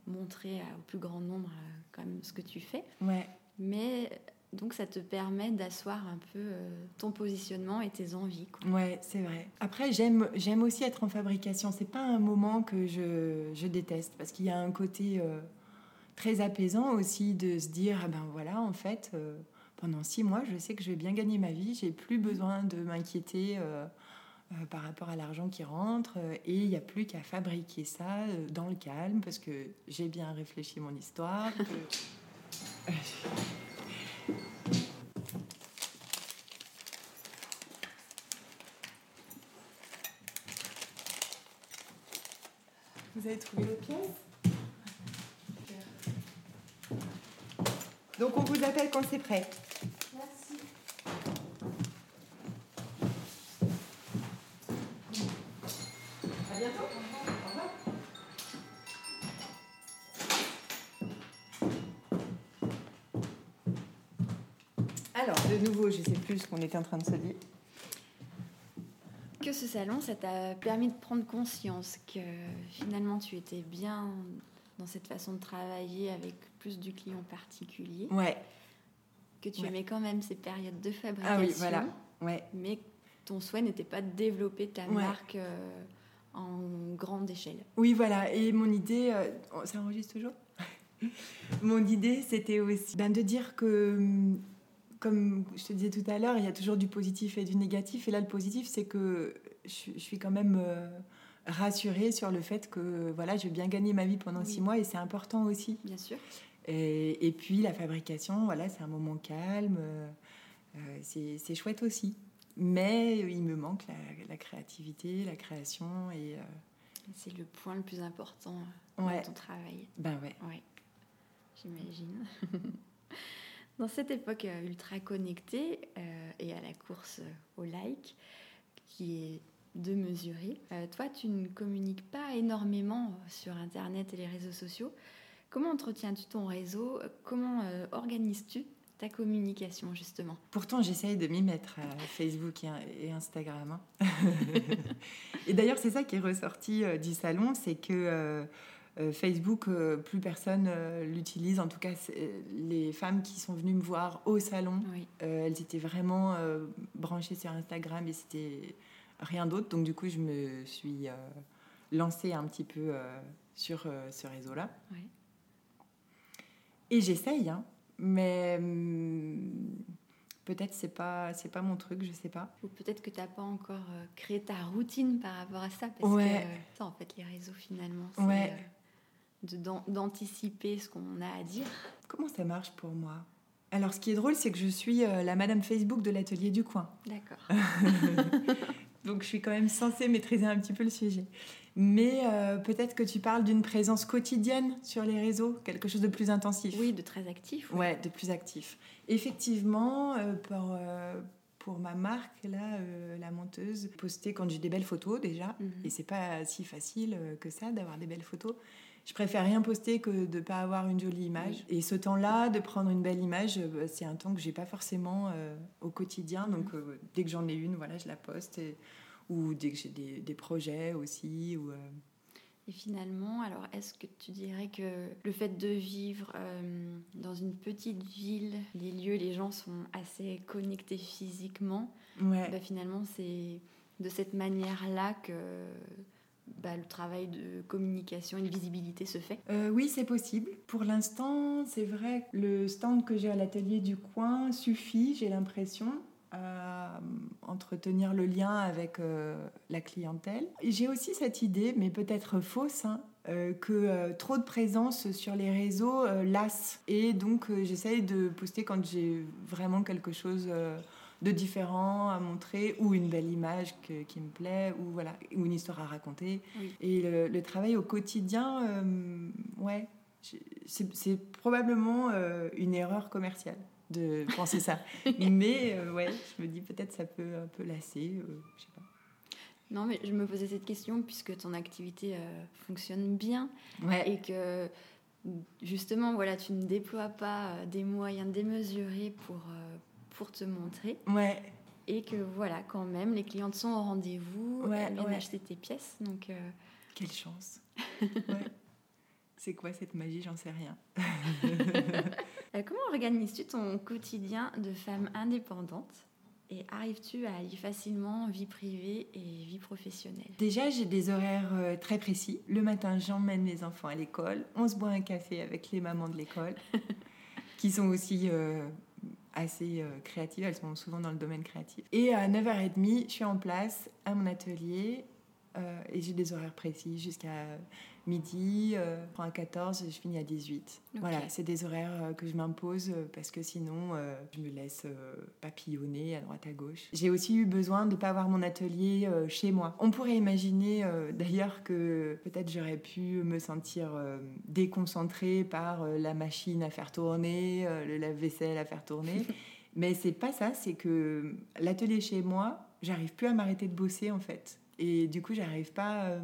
montrer au plus grand nombre quand même ce que tu fais. Ouais. Mais donc ça te permet d'asseoir un peu euh, ton positionnement et tes envies. Quoi. Ouais, c'est vrai. Après, j'aime, j'aime aussi être en fabrication. C'est pas un moment que je, je déteste parce qu'il y a un côté euh, très apaisant aussi de se dire ah ben voilà, en fait, euh, pendant six mois, je sais que je vais bien gagner ma vie. J'ai plus besoin de m'inquiéter. par rapport à l'argent qui rentre et il n'y a plus qu'à fabriquer ça dans le calme parce que j'ai bien réfléchi mon histoire. Vous avez trouvé les pièces Donc on vous appelle quand c'est prêt. Je ne sais plus ce qu'on était en train de se dire. Que ce salon, ça t'a permis de prendre conscience que finalement tu étais bien dans cette façon de travailler avec plus du client particulier. Ouais. Que tu aimais quand même ces périodes de fabrication. Ah oui, voilà. Ouais. Mais ton souhait n'était pas de développer ta marque euh, en grande échelle. Oui, voilà. Et mon idée, euh, ça enregistre toujours? (laughs) Mon idée, c'était aussi ben, de dire que hum, comme je te disais tout à l'heure, il y a toujours du positif et du négatif. Et là, le positif, c'est que je, suis quand même euh, rassurée sur le fait que voilà, je vais bien gagner ma vie pendant six mois et c'est important aussi. Bien sûr. Et, et, puis la fabrication, voilà, c'est un moment calme, euh, c'est chouette aussi. Mais il me manque la, créativité, la création et. Euh, c'est le point le plus important dans ton travail. Ben ouais. Ouais. J'imagine. (laughs) Dans cette époque euh, ultra connectée euh, et à la course au like, qui est de mesurer, euh, toi, tu ne communiques pas énormément sur Internet et les réseaux sociaux. Comment entretiens-tu ton réseau? Comment organises-tu ta communication, justement? Pourtant, j'essaye de m'y mettre Facebook et Instagram. Hein. (laughs) et d'ailleurs, c'est ça qui est ressorti euh, du salon, c'est que euh, euh, Facebook, plus personne l'utilise. En tout cas, les femmes qui sont venues me voir au salon, elles étaient vraiment branchées sur Instagram et c'était rien d'autre. Donc, du coup, je me suis lancée un petit peu sur ce réseau-là. Et j'essaye, hein, mais hum, peut-être c'est pas c'est pas mon truc, je sais pas. Ou peut-être que tu n'as pas encore euh, créé ta routine par rapport à ça, parce que ça en fait les réseaux finalement, euh, d'anticiper ce qu'on a à dire. Comment ça marche pour moi? Alors, ce qui est drôle, c'est que je suis euh, la Madame Facebook de l'atelier du coin. D'accord. (laughs) Donc, je suis quand même censée maîtriser un petit peu le sujet. Mais euh, peut-être que tu parles d'une présence quotidienne sur les réseaux, quelque chose de plus intensif. Oui, de très actif. Oui. Ouais, de plus actif. Effectivement, euh, pour, pour ma marque, là, la monteuse, poster quand j'ai des belles photos déjà. Mhm. Et c'est pas si facile que ça d'avoir des belles photos. Je préfère rien poster que de pas avoir une jolie image. Et ce temps-là, de prendre une belle image, c'est un temps que j'ai pas forcément au quotidien. Donc mhm. dès que j'en ai une, voilà, je la poste. Et ou dès que j'ai des, projets aussi. Ou, euh. Et finalement, alors est-ce que tu dirais que le fait de vivre euh, dans une petite ville, les lieux, les gens sont assez connectés physiquement, ouais. bah, finalement c'est de cette manière-là que bah, le travail de communication et de visibilité se fait euh, Oui, c'est possible. Pour l'instant, c'est vrai le stand que j'ai à l'atelier du coin suffit, j'ai l'impression à entretenir le lien avec euh, la clientèle. J'ai aussi cette idée, mais peut-être fausse, hein, euh, que euh, trop de présence sur les réseaux lasse. Et donc j'essaye de poster quand j'ai vraiment quelque chose de différent à montrer, ou une belle image qui me plaît, ou, voilà, ou une histoire à raconter. Et le, travail au quotidien, ouais, c'est probablement une erreur commerciale de penser ça. (laughs) mais euh, ouais, je me dis peut-être ça peut un peu lasser, euh, je sais pas. Non, mais je me posais cette question puisque ton activité euh, fonctionne bien ouais. et que justement, voilà, tu ne déploies pas des moyens démesurés pour, pour te montrer. Ouais. Et que voilà, quand même, les clientes sont au rendez-vous, ouais, elles viennent acheter tes pièces. Donc, Quelle chance. (laughs) ouais. C'est quoi cette magie? J'en sais rien. Euh, comment organises-tu ton quotidien de femme indépendante? Et arrives-tu à allier facilement vie privée et vie professionnelle? Déjà, j'ai des horaires euh, très précis. Le matin, j'emmène les enfants à l'école. On se boit un café avec les mamans de l'école, (laughs) qui sont aussi euh, assez créatives. Elles sont souvent dans le domaine créatif. Et à 9h30, je suis en place à mon atelier euh, et j'ai des horaires précis jusqu'à midi, euh, à 14, je finis à 18. Voilà, c'est des horaires euh, que je m'impose parce que sinon, je me laisse papillonner à droite à gauche. J'ai aussi eu besoin de ne pas avoir mon atelier chez moi. On pourrait imaginer (laughs) d'ailleurs que peut-être j'aurais pu me sentir déconcentrée par la machine à faire tourner, le lave-vaisselle à faire tourner. (laughs) Mais c'est pas ça, c'est que l'atelier chez moi, j'arrive plus à m'arrêter de bosser en fait. Et du coup, j'arrive pas euh,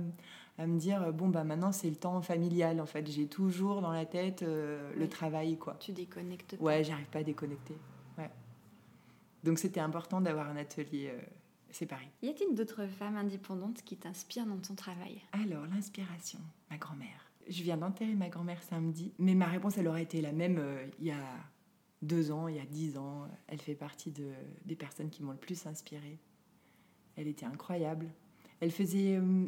à me dire bon bah maintenant c'est le temps familial. En fait, j'ai toujours dans la tête euh, le travail quoi. Tu déconnectes pas. Ouais, j'arrive pas à déconnecter. Ouais. Donc c'était important d'avoir un atelier euh, séparé. Y a-t-il d'autres femmes indépendantes qui t'inspirent dans ton travail? Alors l'inspiration, ma grand-mère. Je viens d'enterrer ma grand-mère samedi, mais ma réponse elle aurait été la même il y a deux ans, il y a dix ans. Elle fait partie de, des personnes qui m'ont le plus inspirée. Elle était incroyable. Elle faisait euh,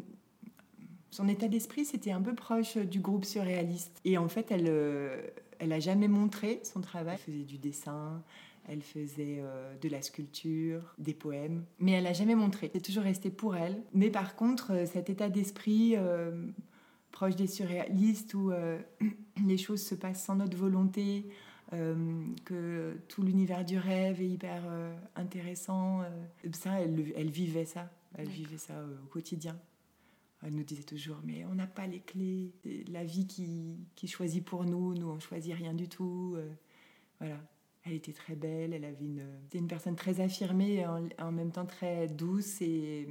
son état d'esprit, c'était un peu proche du groupe surréaliste. Et en fait, elle, euh, elle a jamais montré son travail. Elle faisait du dessin, elle faisait euh, de la sculpture, des poèmes, mais elle a jamais montré. C'est toujours resté pour elle. Mais par contre, cet état d'esprit proche des surréalistes où (clears throat) les choses se passent sans notre volonté, que tout l'univers du rêve est hyper intéressant, ça, elle, elle vivait ça. Elle vivait ça euh, au quotidien. Elle nous disait toujours, mais on n'a pas les clés. La vie qui, qui, choisit pour nous. Nous, on choisit rien du tout. Euh, voilà. Elle était très belle. Elle avait une, c'était une personne très affirmée, en, même temps très douce et,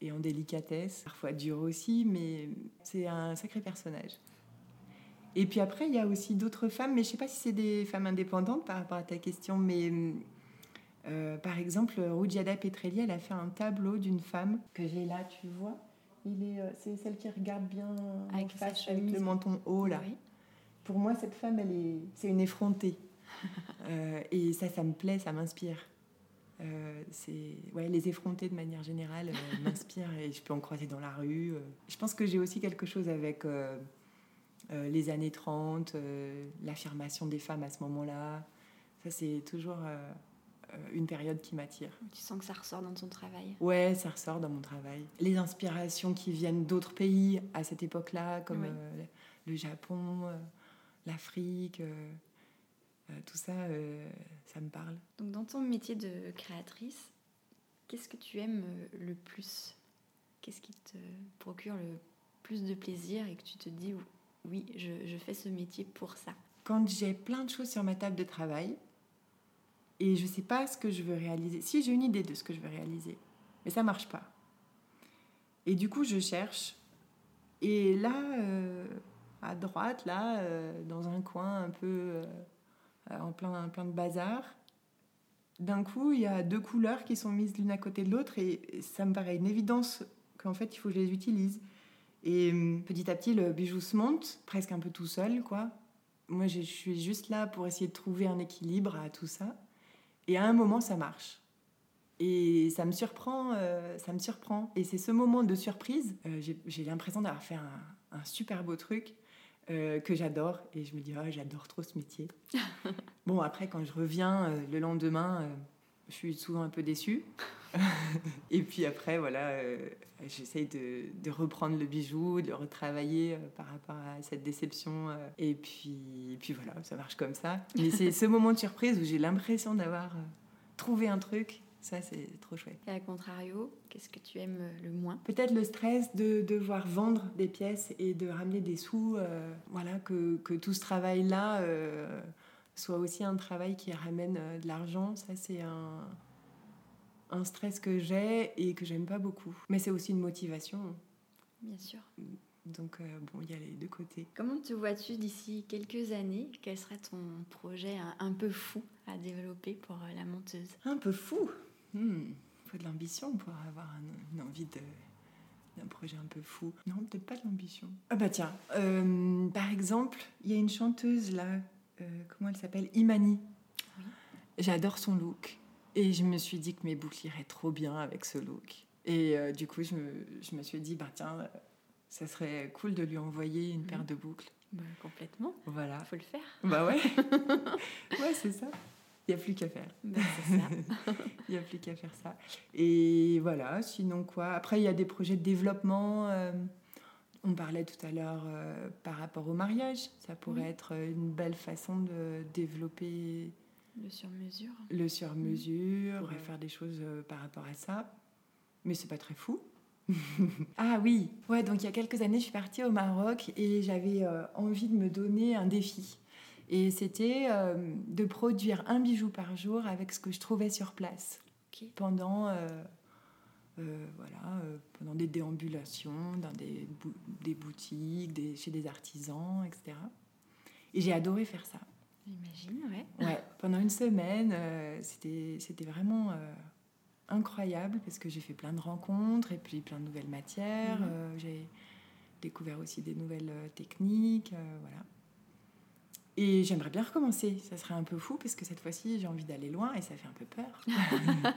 et en délicatesse. Parfois dure aussi, mais c'est un sacré personnage. Et puis après, il y a aussi d'autres femmes, mais je ne sais pas si c'est des femmes indépendantes par rapport à ta question, mais euh, par exemple, Rugiada Petrelli, elle a fait un tableau d'une femme que j'ai là, tu vois. Il est, euh, c'est celle qui regarde bien avec, face, avec le menton haut là. Pour moi, cette femme, elle est, c'est une effrontée. (laughs) Euh, et ça, ça me plaît, ça m'inspire. c'est ouais, les effrontés de manière générale (laughs) m'inspirent et je peux en croiser dans la rue. Je pense que j'ai aussi quelque chose avec les années 30, l'affirmation des femmes à ce moment-là. Ça, c'est toujours une période qui m'attire. Tu sens que ça ressort dans ton travail Ouais, ça ressort dans mon travail. Les inspirations qui viennent d'autres pays à cette époque-là, comme euh, le Japon, euh, l'Afrique, tout ça, ça me parle. Donc dans ton métier de créatrice, qu'est-ce que tu aimes le plus? Qu'est-ce qui te procure le plus de plaisir et que tu te dis oui, je, je fais ce métier pour ça? Quand j'ai plein de choses sur ma table de travail, et je ne sais pas ce que je veux réaliser. Si j'ai une idée de ce que je veux réaliser, mais ça marche pas. Et du coup, je cherche. Et là, euh, à droite, là, euh, dans un coin un peu euh, en plein, plein de bazar, d'un coup, il y a deux couleurs qui sont mises l'une à côté de l'autre et ça me paraît une évidence qu'en fait, il faut que je les utilise. Et petit à petit, le bijou se monte, presque un peu tout seul, quoi. Moi, je suis juste là pour essayer de trouver un équilibre à tout ça. Et à un moment, ça marche. Et ça me surprend, euh, ça me surprend. Et c'est ce moment de surprise, euh, j'ai l'impression d'avoir fait un, super beau truc euh, que j'adore. Et je me dis, oh, j'adore trop ce métier. (laughs) bon, après, quand je reviens le lendemain, je suis souvent un peu déçue. (laughs) et puis après, voilà, euh, j'essaye de, de, reprendre le bijou, de le retravailler euh, par rapport à cette déception. Euh. et puis, puis voilà, ça marche comme ça. Mais c'est ce moment de surprise où j'ai l'impression d'avoir trouvé un truc. Ça, c'est trop chouette. Et à contrario, qu'est-ce que tu aimes le moins? Peut-être le stress de devoir vendre des pièces et de ramener des sous. voilà, que, que, tout ce travail-là soit aussi un travail qui ramène de l'argent. Ça, c'est un un stress que j'ai et que j'aime pas beaucoup. Mais c'est aussi une motivation. Bien sûr. Donc, euh, bon, il y a les deux côtés. Comment te vois-tu d'ici quelques années? Quel serait ton projet un, peu fou à développer pour euh, la monteuse? Un peu fou? Il hmm, faut de l'ambition pour avoir une envie de d'un projet un peu fou. Non, peut-être pas de l'ambition. Ah bah tiens, euh, par exemple, il y a une chanteuse là, comment elle s'appelle Imani. Oui. J'adore son look. Et je me suis dit que mes boucles iraient trop bien avec ce look. Et euh, du coup, je me, je me, suis dit, bah tiens, ça serait cool de lui envoyer une paire de boucles. Bah, complètement. Voilà. Faut le faire. Bah ouais. (laughs) (laughs) ouais, c'est ça. Il n'y a plus qu'à faire. Bah, ça. (laughs) Il n'y a plus qu'à faire ça. Et voilà, sinon quoi? Après, il y a des projets de développement. Euh, on parlait tout à l'heure euh, par rapport au mariage. Ça pourrait être une belle façon de développer le sur-mesure. Le sur-mesure, on pourrait faire des choses euh, par rapport à ça. Mais c'est pas très fou. (laughs) ah oui, ouais, donc il y a quelques années, je suis partie au Maroc et j'avais euh, envie de me donner un défi. Et c'était euh, de produire un bijou par jour avec ce que je trouvais sur place. Pendant, voilà, pendant des déambulations, dans des, des boutiques, des, chez des artisans, etc. Et j'ai adoré faire ça. J'imagine, ouais. Ouais, pendant une semaine, euh, c'était, vraiment euh, incroyable parce que j'ai fait plein de rencontres et puis plein de nouvelles matières. Mhm. Euh, j'ai découvert aussi des nouvelles techniques, voilà. Et j'aimerais bien recommencer. Ça serait un peu fou parce que cette fois-ci, j'ai envie d'aller loin et ça fait un peu peur. (laughs)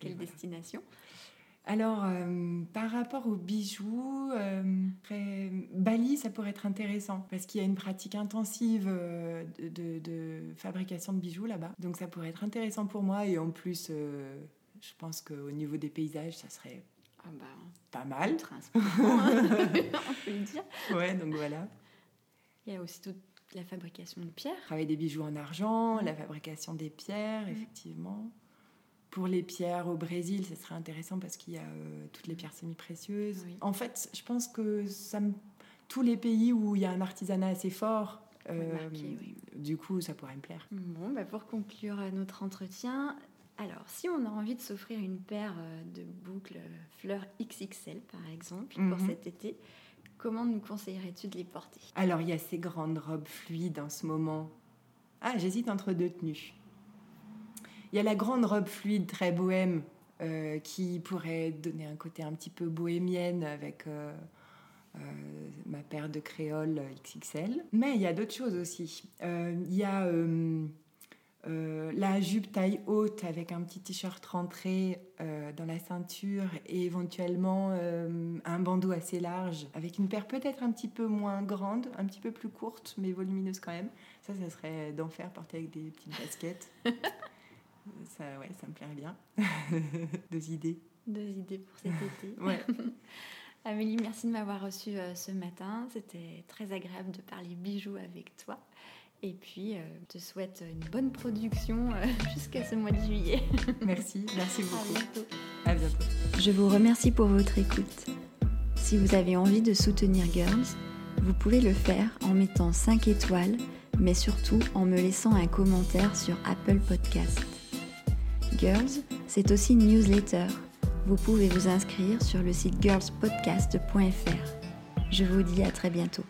Quelle destination alors, euh, par rapport aux bijoux, euh, Bali, ça pourrait être intéressant parce qu'il y a une pratique intensive euh, de, fabrication de bijoux là-bas. Donc, ça pourrait être intéressant pour moi. Et en plus, je pense qu'au niveau des paysages, ça serait ah bah, pas mal. (laughs) on peut le dire. Ouais, donc voilà. Il y a aussi toute la fabrication de pierres. Travailler des bijoux en argent, la fabrication des pierres, mm. effectivement. Pour les pierres au Brésil, ce serait intéressant parce qu'il y a euh, toutes les pierres semi-précieuses. En fait, je pense que ça tous les pays où il y a un artisanat assez fort, euh, du coup, ça pourrait me plaire. Bon, bah pour conclure notre entretien, alors si on a envie de s'offrir une paire euh, de boucles fleurs XXL, par exemple, pour mhm. cet été, Comment nous conseillerais-tu de les porter? Alors, il y a ces grandes robes fluides en ce moment. Ah, j'hésite entre deux tenues. Il y a la grande robe fluide très bohème euh, qui pourrait donner un côté un petit peu bohémienne avec euh, euh, ma paire de créoles XXL. Mais il y a d'autres choses aussi. il y a la jupe taille haute avec un petit t-shirt rentré dans la ceinture et éventuellement un bandeau assez large avec une paire peut-être un petit peu moins grande, un petit peu plus courte mais volumineuse quand même. Ça, ça serait d'enfer porter avec des petites baskets. (laughs) Ça, ouais, ça me plairait bien. (laughs) Deux idées. Deux idées pour cet été. (laughs) ouais. (laughs) Amélie, merci de m'avoir reçue euh, ce matin. C'était très agréable de parler bijoux avec toi. Et puis, euh, je te souhaite une bonne production euh, jusqu'à ce mois de juillet. merci, merci beaucoup. À bientôt. À bientôt. Je vous remercie pour votre écoute. Si vous avez envie de soutenir Girls, vous pouvez le faire en mettant 5 étoiles, mais surtout en me laissant un commentaire sur Apple Podcast. Girls, c'est aussi une newsletter. Vous pouvez vous inscrire sur le site girlspodcast.fr. Je vous dis à très bientôt.